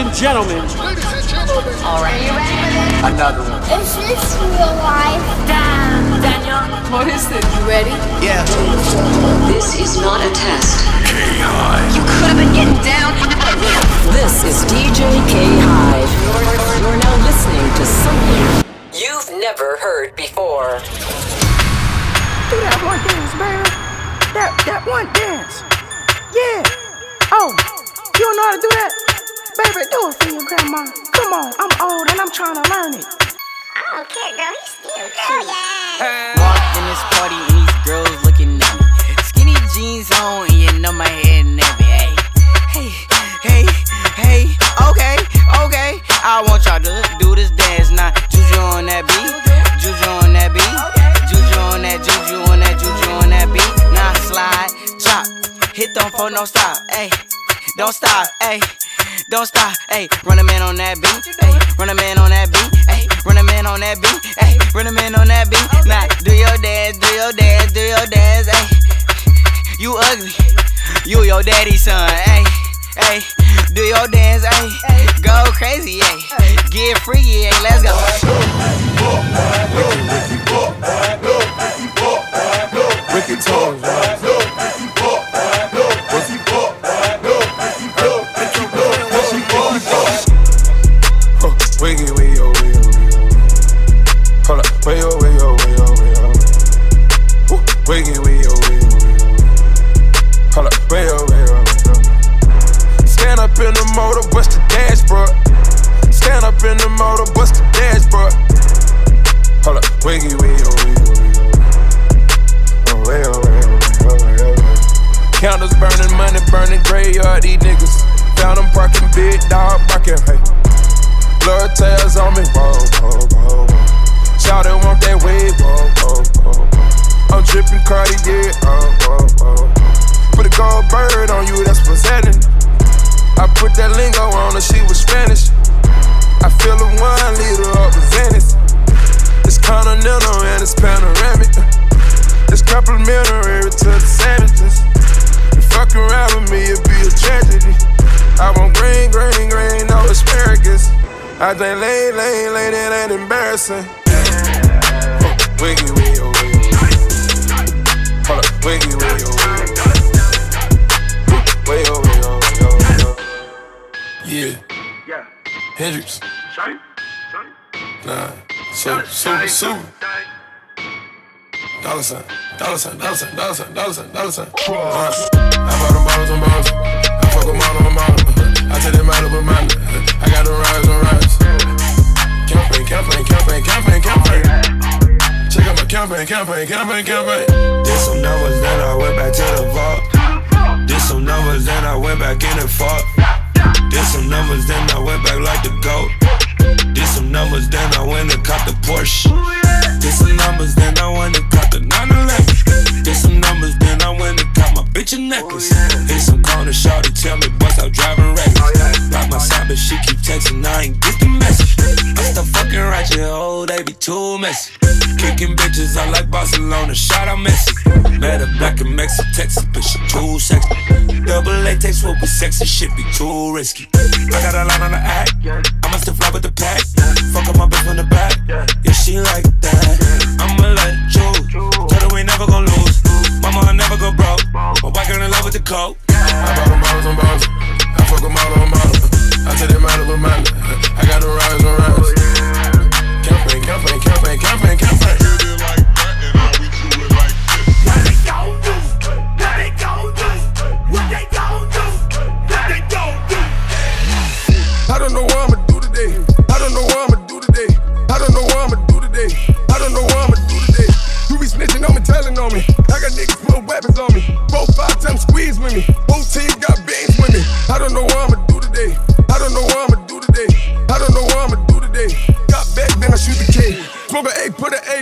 Ladies and gentlemen. All right. Are you ready for this? Another one. Is this real life? Damn, Daniel. What is it? You ready? Yeah. This is not a test. You could have been getting down. This is DJ K Hive. You're, you're now listening to something you've never heard before. Do that one dance, man. That that one dance. Yeah. Oh, you don't know how to do that? Baby, do it for your grandma. Come on, I'm old and I'm trying to learn it. I don't care, girl. He's still girl, yeah. Walked in this party and these girls looking at me. Skinny jeans on and you know my head nappy. Hey, hey, hey, hey. Okay, okay. I want y'all to do this dance now. Juju on that beat, juju on that beat, juju on that, juju on that, juju on that beat. Now slide, drop, hit them for no stop. Hey, don't stop. Hey. Don't stop, ayy, run a man on that beat, ayy, run a man on that beat, ayy, run a man on that beat, ayy, run a man on that beat. Now, do your dance, do your dance, do your dance, ayy. You ugly, you your daddy's son, ayy, ayy. Do your dance, ayy. Go crazy, ayy. Get freaky, ayy. Let's go. Wicked toes, I think lane, lane, lane, it ain't embarrassing. Oh, wiggy, wiggy, oh, wiggy. Hold up, wiggy, wiggy, oh, wiggy. Way, oh, way, oh, way, oh. Yeah. Yeah. Hendrix. Shorty, shorty. Nah. Super, super, super. Dollar sign, dollar sign, dollar sign, dollar sign, dollar sign, dollar sign. Uh, I bought them bottles and bottles. I fuck them all on the model. I take them out of a mountain. I got them rise and rise. Campaign, campaign, campaign, campaign, campaign. Check out my campaign, campaign, campaign, campaign. Did some numbers, then I went back to the vault. Did some numbers, then I went back in and fought. Did some numbers, then I went back like the goat. Did some numbers, then I went and caught the Porsche. Did some numbers, then I went and caught the 911. Did some numbers, then I went and caught my bitch a necklace. Messy. Kicking bitches, I like Barcelona, shout out Messi. Met a black in Mexico, Texas, but she too sexy. Double latex what we sexy, shit be too risky. I got a line on the act, I must have fly with the pack. Fuck up my bitch from the back, yeah, she like that. I'ma let it choose, tell her we never gon' lose. Mama, I never go broke, my white girl in love with the coke. I bought them bottles on bottles. I fuck them all on model. I take them out of a. I got them rise on rise. Campaign, campaign, campaign, campaign, campaign. What they gon' do? What they gon' do? What they gon' do? What they gon' do? I don't know what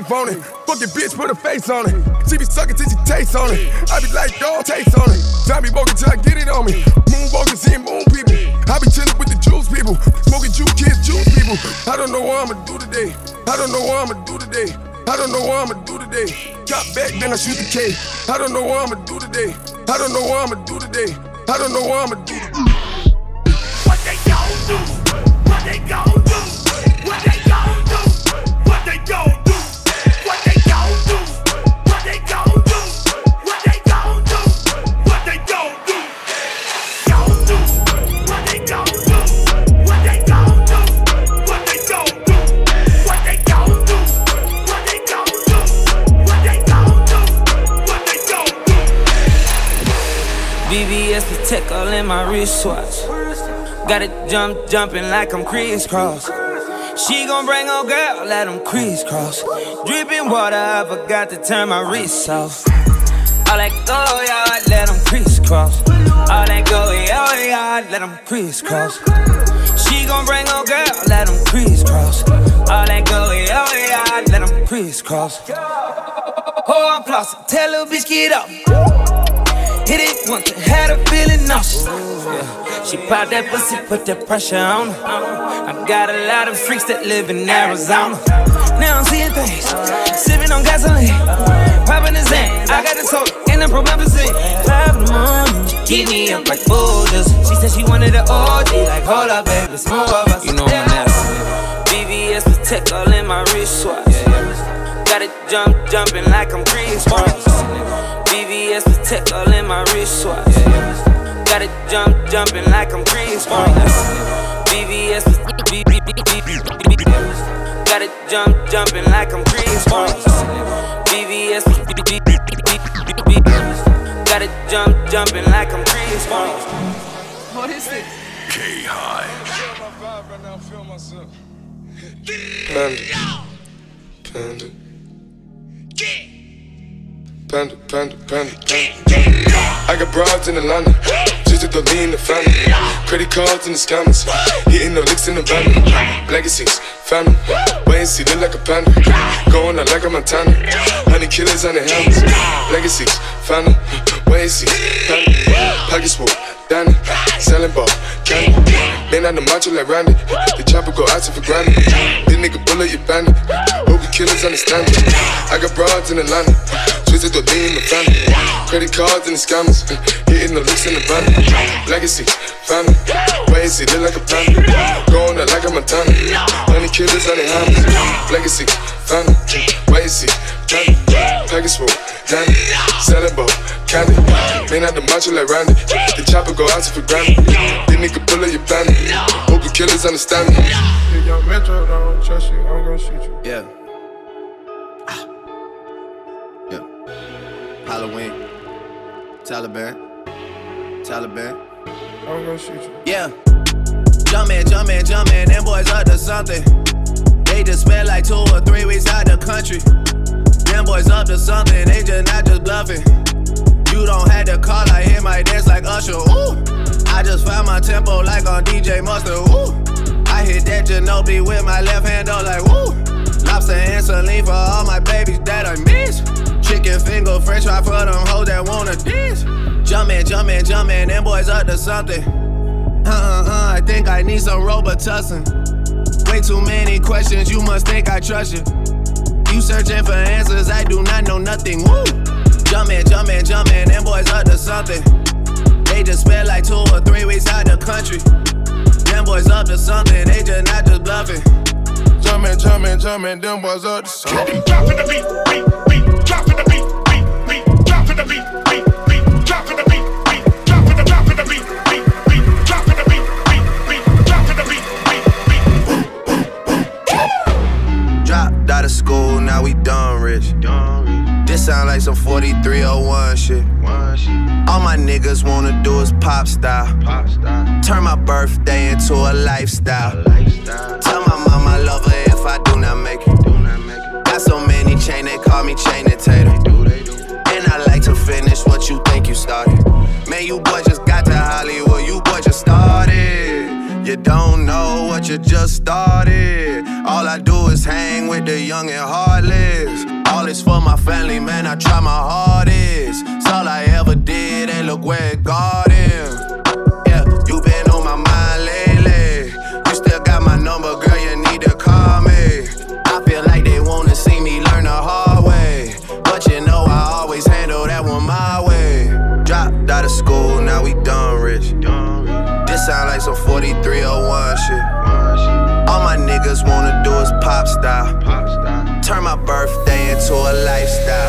eight on it. Fuck your bitch, put a face on it. She be sucking till she taste on it. I be like, dog, taste on it. Time be walking till I get it on me. Moonwalking, seeing moon people. I be chilling with the juice people. Smoking juice kids, juice people. I don't know what I'ma do today. I don't know what I'ma do today. I don't know what I'ma do today. Got back, then I shoot the K. I don't know what I'ma do today. I don't know what I'ma do today. I don't know what I'ma do today. What they gon' Patek all in my wristwatch. Got it jump, jumping like I'm crisscross. She gon' bring her girl, let them crisscross. Dripping water, I forgot to turn my wrist off. All that go yard, let them crisscross. All that go yard, let them crisscross. She gon' bring her girl, let them crisscross. All that go yard, let them crisscross. Oh, I'm flossing, tell little bitch get up. Once, had a feeling nauseous. Yeah. She popped that pussy, put that pressure on her. I got a lot of freaks that live in Arizona. Now I'm seeing things, sipping on gasoline, popping the Zan. I got the soda and the promethazine. Five in the morning, she keep me up like boulders. She said she wanted an OG, like hold up, baby, it's more of us. You know I'm nasty. BBS Patek all in my wristwatch. Yeah, yeah. Got it jump, jumping like I'm Chris. BBS Patek all in my wristwatch. Yeah, yeah. Got it jump, jumping like I'm Chris Cross. BBS Got it jump, jumping like I'm Chris Cross. BBS Got it jump, jumping like I'm Chris Cross. What is this? K High. Panda. Panda. Panda, panda, panda, panda. I got broads in Atlanta, just to the lean the family. Credit cards in the scammers, hitting the licks in the van. Legacies, family, wait and see, look like a panda. Going out like a Montana, honey killers on the helmets. Legacies, family, wait and see, family. Pockets full, Danny, selling ball, candy. Man on the macho like Randy, the chopper go out for granted. This nigga bullet you bandit, hope you killers understand it. I got broads in Atlanta, twisted the lean in the family. Credit cards and the scammers, uh, hitting the looks in the van. Legacy, family, wait and see, look like a panda. Going out like a Montana, honey killers on their hands. Legacy, family, wait and see, family. Package full, Danny, selling ball, candy. Man out the macho like Randy, the chopper go out for granted. This nigga bullet you bandit, hope you killers understand me. If young Metro don't trust you, I'm gonna shoot you. Yeah. Halloween. Taliban. Taliban. I'm gonna shoot you. Yeah. Jumpin', jumpin', jumpin', them boys up to something. They just spent like two or three weeks out the country. Them boys up to something, they just not just bluffing. You don't have to call, I hear my dance like Usher. Ooh. I just found my tempo like on DJ Mustard. Ooh. I hit that Ginobili with my left hand, up like woo. Lobster and saline for all my babies that I miss. Chicken finger, french fry for them hoes that wanna dance. Jumpin', jumpin', jumpin', them boys up to something. Uh uh uh, I think I need some Robitussin. Way too many questions, you must think I trust you. You searching for answers, I do not know nothing. Woo! Jumpin', jumpin', jumpin', them boys up to something. They just spent like two or three weeks out the country. Them boys up to something, they just not just bluffing. Jumpin', jumpin', jumpin', them boys up to something. Dropping the beat, beat, beat, some 4301 shit. All my niggas wanna do is pop style. Turn my birthday into a lifestyle. Tell my mom I love her if I do not make it. Got so many chain, they call me chain and tater. And I like to finish what you think you started. Man, you boy just got to Hollywood, you boy just started. You don't know what you just started. All I do is hang with the young and heartless. All is for my family, man. I try my hardest. It's all I ever did, and look where it got him. A lifestyle.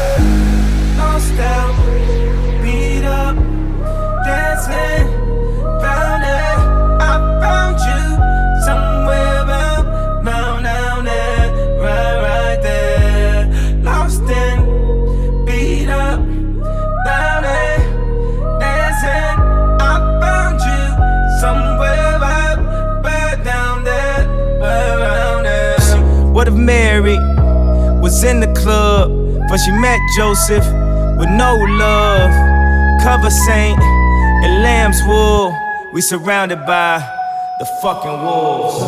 Club, but she met Joseph with no love? Cover Saint and lamb's wool. We surrounded by the fucking wolves.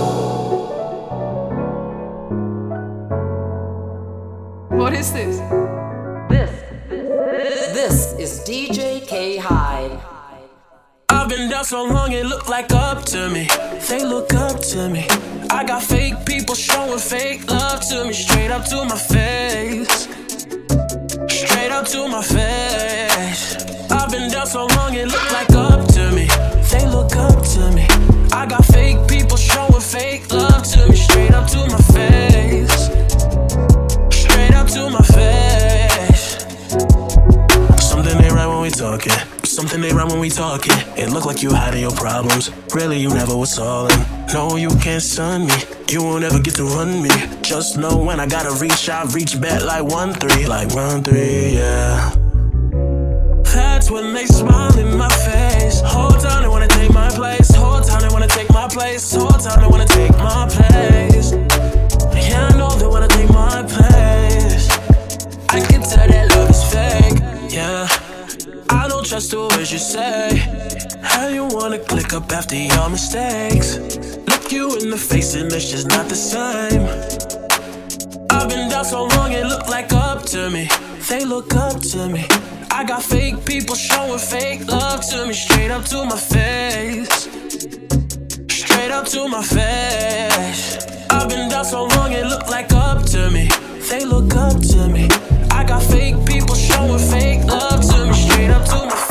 What is this? This this is DJ K Hyde. I've been down so long it look like up to me. They look up to me. I got fake people showing fake love to me, straight up to my face. Straight up to my face. I've been down so long it look like up to me. They look up to me. I got fake people showing fake love to me, straight up to my face. Straight up to my face. Something ain't right when we talking. Something ain't right when we talking. It look like you hiding your problems. Really, you never was solving. No, you can't stun me. You won't ever get to run me. Just know when I gotta reach, I reach back like one three, like one three, yeah. That's when they smile in my face. Whole time they wanna take my place. Whole time they wanna take my place. Whole time they wanna take my place. The words you say. How you wanna click up after your mistakes? Look you in the face and it's just not the same. I've been down so long it look like up to me. They look up to me. I got fake people showing fake love to me, straight up to my face. Straight up to my face. I've been down so long it look like up to me. They look up to me. I got fake people showing fake love to me, straight up to my face.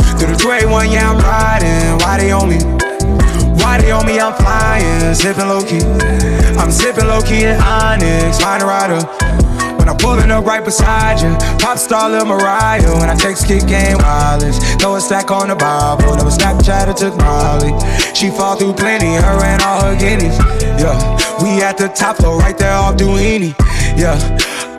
through the 281, yeah, I'm riding. Why they on me? Why they on me? I'm flying, zipping low key. I'm zipping low key in Onyx, a rider. When I'm pulling up right beside you, pop star Lil Mariah. When I text kick game wireless, throw a stack on the Bible. Never Snapchat or took Molly. She fall through plenty, her and all her guineas. Yeah, we at the top floor, right there off Duini. Yeah.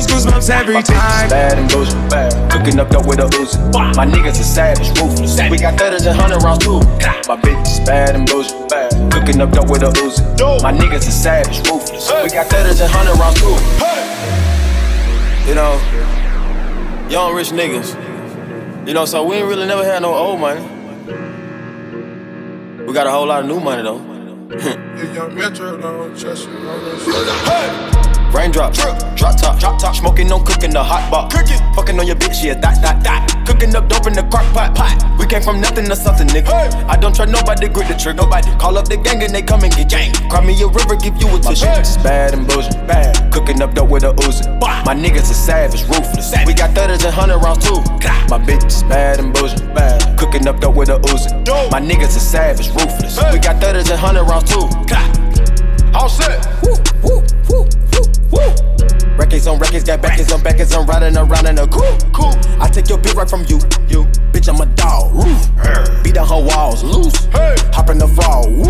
I get those goosebumps every time. Bad and bullshit, bad. Cooking up dope with a Uzi. My niggas are savage, ruthless. We got thudders and hundred rounds too. My bitch is bad and bullshit, bad. Cooking up dope with a Uzi. My niggas are savage, ruthless. We got thudders and hundred rounds too. You know, young rich niggas. You know, so we ain't really never had no old money. We got a whole lot of new money though. Raindrop, drop top, drop top, smoking on cooking the hot pot. Cooking, fucking on your bitch, yeah, that, that, that. Cooking up dope in the crock pot, pot. We came from nothing to something, nigga. I don't trust nobody, grip the trigger. Nobody call up the gang and they come and get gang. Cry me a river, give you a tissue. My bitch is bad and bullshit, bad. Cooking up dope with a Uzi. My niggas are savage, ruthless. We got thudders and hundred rounds too. My bitch is bad and bullshit, bad. Cooking up dope with a Uzi. My niggas are savage, ruthless. We got thudders and hundred rounds too. All set. Woo, woo, woo. Records on records, got backers on backers, I'm riding around in a cool, cool. I take your bitch right from you, you. Bitch, I'm a dog, roof. Beat down her walls, loose. Hey. Hop in the fall, woo.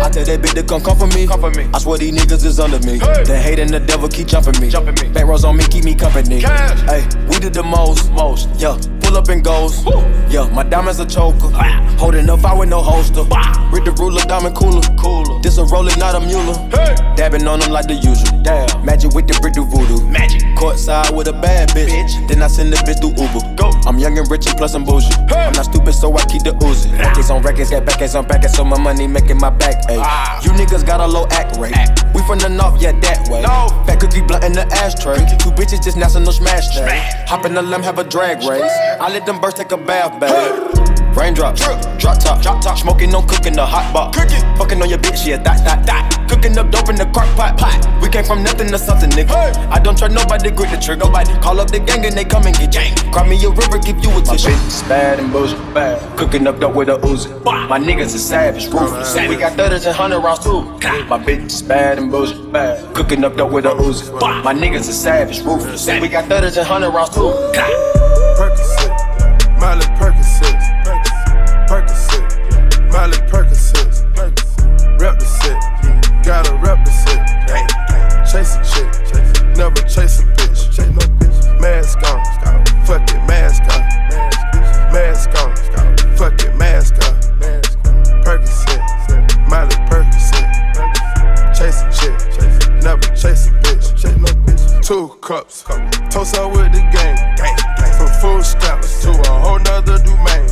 I tell that bitch to come comfort me. Comfort me. I swear these niggas is under me. Hey. The hate and the devil keep jumping me. Jumping me. Back rows on me, keep me company. Cash. Hey, we did the most. Most. Yeah, pull up and goes. Woo. Yeah, my diamonds a choker. Holding up, I with no holster. Read the ruler, diamond cooler. Cooler. This a roller, not a mule. Hey. Dabbing on them like the usual. Damn. Magic with the brick do voodoo. Magic. Courtside with a bad bitch. Bitch. Then I send the bitch through Uber. Go. I'm young and rich and plus I'm bougie. Hey. I'm not stupid, so I keep the Uzi. Records on records, got backers on backers, so my money making my back ache. Ah. You niggas got a low act rate. Act. We from the north, yeah, that way. No. Fat cookie blunt in the ashtray. Two bitches just national smash. Smash. Hop in the limb, have a drag race. I let them birds take a bath, babe. Raindrops, drop top, drop top, smoking, no cooking the hot box. Cooking. fucking on your bitch, yeah, that, that, that. Cooking up dope in the crock pot, pot. We came from nothing to something, nigga. Hey. I don't trust nobody, grip the trigger. Nobody call up the gang and they come and get gang. Cry me a river, give you a tissue. My bitch is bad and bullshit, bad. Cooking up dope with a Uzi. My niggas is savage, ruthless. We got 30s and 100 rounds too. My bitch is bad and bullshit, bad. Cooking up dope with a Uzi. My niggas is savage, ruthless. We got 30s and 100 rounds too. Miley Percocet, Percocet, Miley Percocet, rep the set, gotta rep the set, chase a chick, never chase a bitch, mask on, fuck it, mask on, mask on, fuck it, mask on, Percocet, Miley Percocet, chase a chick, never chase a bitch, two cups, toast up with the gang, from full steps to a whole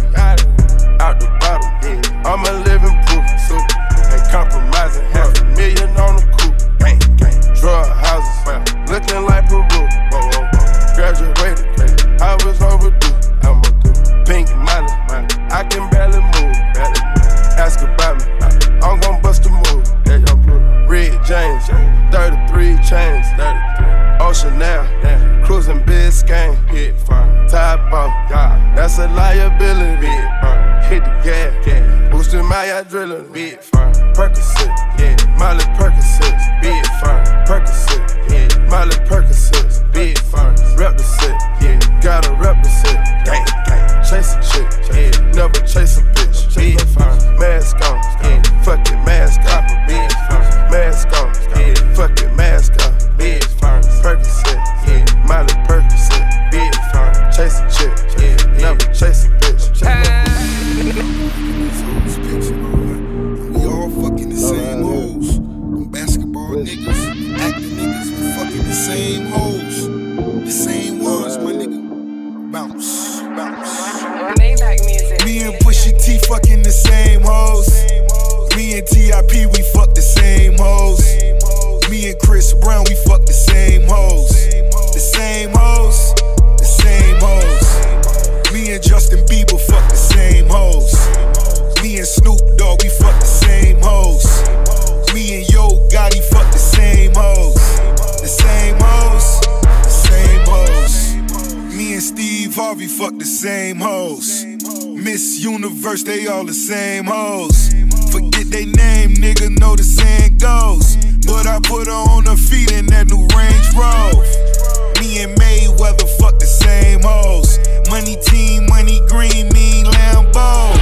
Harvey fuck the same hoes. Miss Universe, they all the same hoes. Forget they name, nigga, know the saying goes. But I put her on her feet in that new Range Rover. Me and Mayweather fuck the same hoes. Money team, money green, mean Lambo.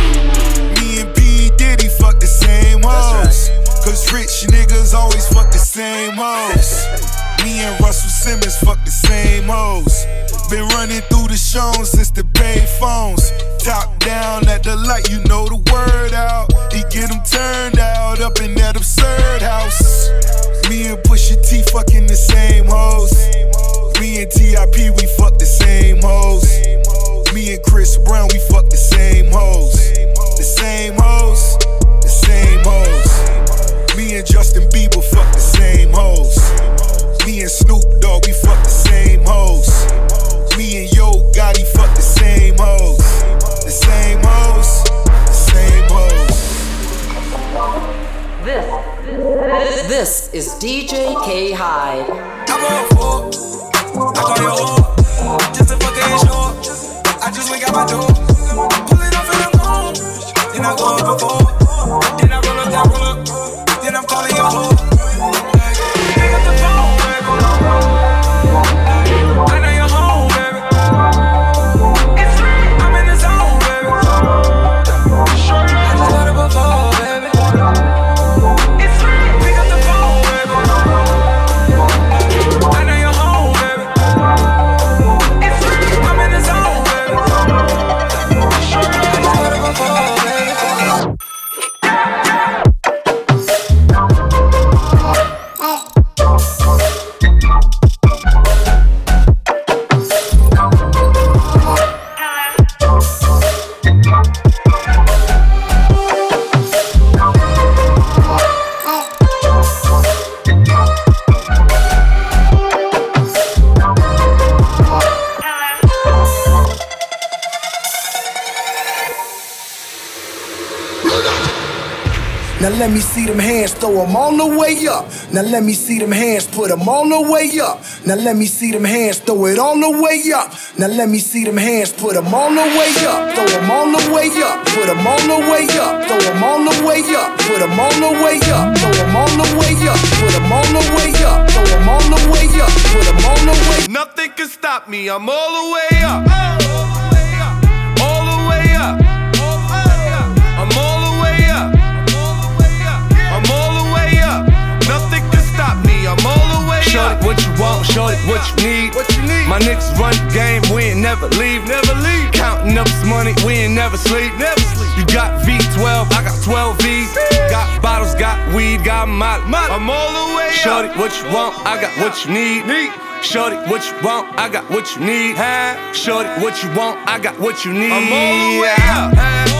Me and P. Diddy fuck the same hoes. Cause rich niggas always fuck the same hoes. Me and Russell Simmons fuck the same hoes. Been running through the shows since the pay phones. Top down at the light, you know the word out. He get them turned out up in that absurd house. Me and Pusha T fucking the same hoes. Me and T.I.P. we fuck the same hoes. Me and Chris Brown we fuck the same hoes. The same hoes, the same hoes. Me and Justin Bieber fuck. Me and Snoop Dogg we fuck the same hoes. Me and Yo Gotti fuck the same hoes. The same hoes, the same hoes. This, this is DJ K Hyde. I call your just fucking show. I just out my door, pull it off and I'm gone. Then I go up before, then I roll up, roll up, then I'm calling your hoe. oh. Throw them all the way up. Now let me see them hands, put them all the way up. Now let me see them hands, throw it all the way up. Now let me see them hands, put them all the way up. Throw them all the way up, put them all the way up. Throw them all the way up, put them all the way up. Throw them all the way up, put them all the way up. Throw them all the way up, put them all the way. Up. Nothing can stop me. I'm all the way up. Shorty, what you want, shorty, what you need. What you need? My niggas run the game, we ain't never leave. Never leave. Counting up this money, we ain't never sleep. Never sleep. You got V12, I got 12 V's. Got bottles, got weed, got molly. I'm all the way Shorty, up. what you want, I got what you need. Need. Shorty, what you want, I got what you need. Huh? Shorty, what you want, I got what you need. I'm all the way. All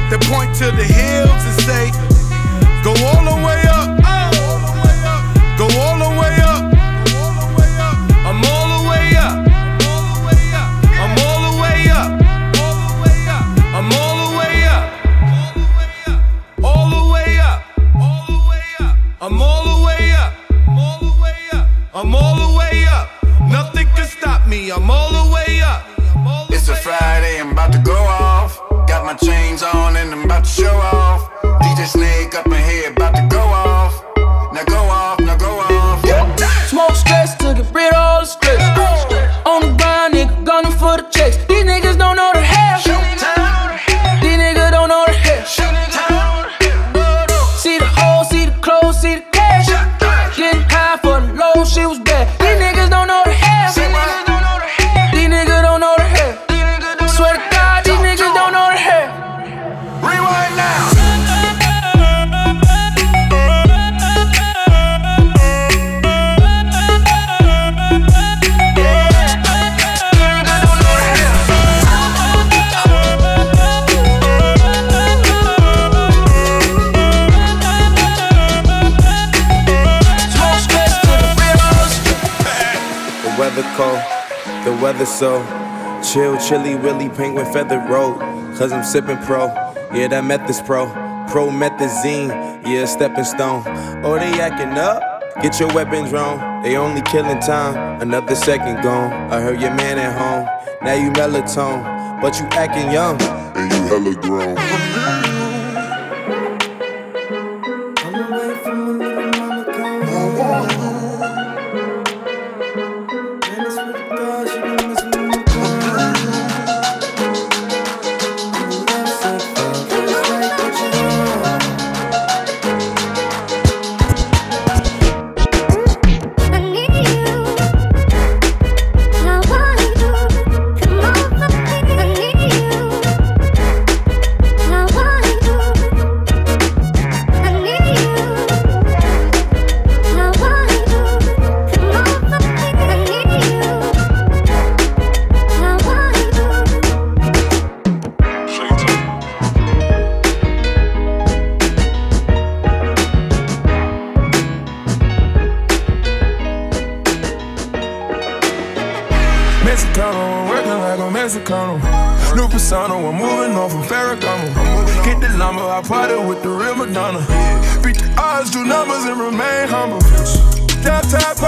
they point to the hills and say, Go all the way up. Go all the way up. I'm all the way up. I'm all the way up. I'm all the way up. All the way up. I'm all the way up. I'm all the way up. Nothing can stop me. I'm all the way up. It's a Friday, I'm about to go off. Got my chains on about to show off. DJ Snake up Cause I'm sipping pro, yeah, that meth is pro. Promethazine, yeah, stepping stone. Oh, they acting up? Get your weapons drawn. They only killing time, another second gone. I heard your man at home, now you melatonin, but you acting young. And you hella grown.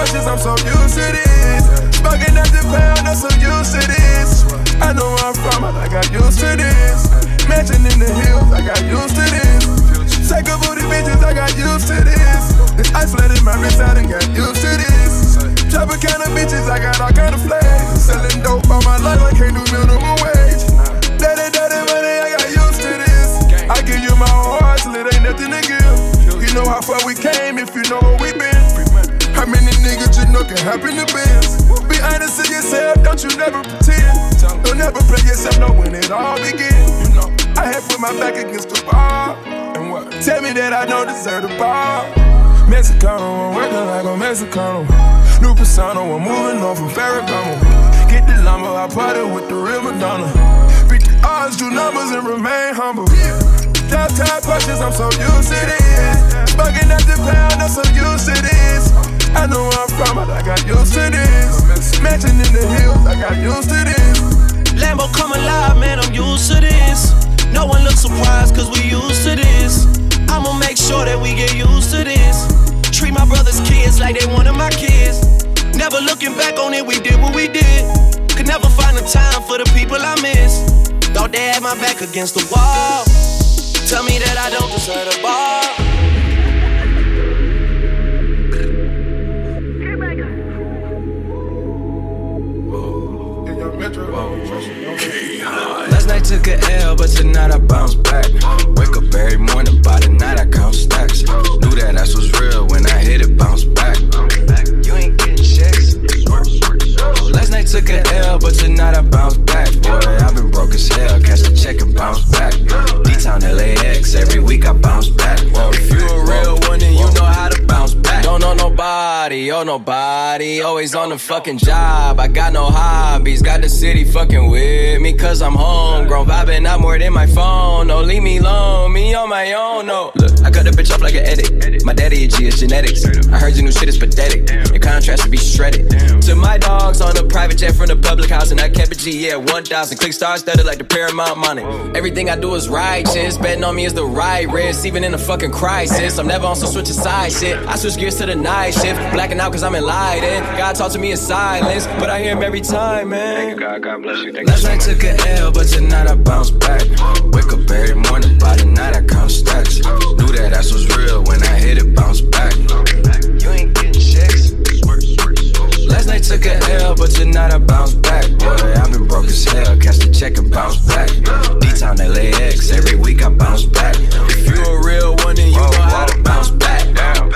Downtown I'm so used to this. Smoking at the pound, I'm so used to this. I know where I'm from, but I got used to this. Mansion in the hills, I got used to this. Take a booty bitches, I got used to this. This flooded my wrist, I done got used to this. Chopper kind of bitches, I got all kind of flags. Selling dope all my life, I can't do minimum wage. Daddy, daddy, money, I got used to this. I give you my heart till it ain't nothing to give. You know how far we came if you know niggas you know can happen to biz? Be honest 10. Don't you never pretend. Don't ever play yourself, know when it all begin. You know, I had put my back against the bar. And what? Tell me that I don't deserve the bar. Mexicano, I'm working like a Mexicano. New persona, I'm moving on from Ferragamo. Get the lumber, I party with the real Madonna. Beat the odds, do numbers, and remain humble. Downtown punches, I'm so used to this. Bugging at the pound, I'm so used to this. I know I'm from, but I got used to this. Mansion in the hills, I got used to this. Lambo come alive, man, I'm used to this. No one looks surprised, cause we used to this. I'ma make sure that we get used to this. Treat my brother's kids like they one of my kids. Never looking back on it, we did what we did. Could never find the time for the people I miss. Thought they had my back against the wall. Tell me that I don't deserve the ball. Took a L, but tonight I bounce back. Wake up every morning, by the night I count stacks. Knew that ass was real when I hit it, bounce back. You ain't getting checks. Last night took a L, but tonight I bounce back. Boy, I've been broke as hell, catch the check and bounce back. D-Town LAX, every week I bounce back. Whoa, if you a Don't know nobody, oh nobody. Always on the fucking job. I got no hobbies, got the city fucking with me, cause I'm homegrown. Vibing out more than my phone. No, leave me alone, me on my own, no. Look, I cut the bitch off like an edit. My daddy a G, it's genetics. I heard your new shit is pathetic. Your contrast should be shredded. To my dogs on a private jet from the public house, and I kept a G, yeah, 1,000. Click stars studded like the Paramount money. Everything I do is righteous. Betting on me is the right risk, even in a fucking crisis. I'm never on some switching side shit. I switch gears to the night shift. Blacking out cause I'm enlightened. God talk to me in silence, but I hear him every time, man. Thank you, God. God bless you. Thank Last you. night took an L, but tonight I bounce back. Wake up every morning, by the night I count stacks. Knew that ass was real when I hit it, bounce back. You ain't getting checks. Last night took an L, but tonight I bounce back. Boy, I've been broke as hell. Catch the check and bounce back. D-Town LAX, every week I bounce back. If you a real one, then you know how to bounce back. Down.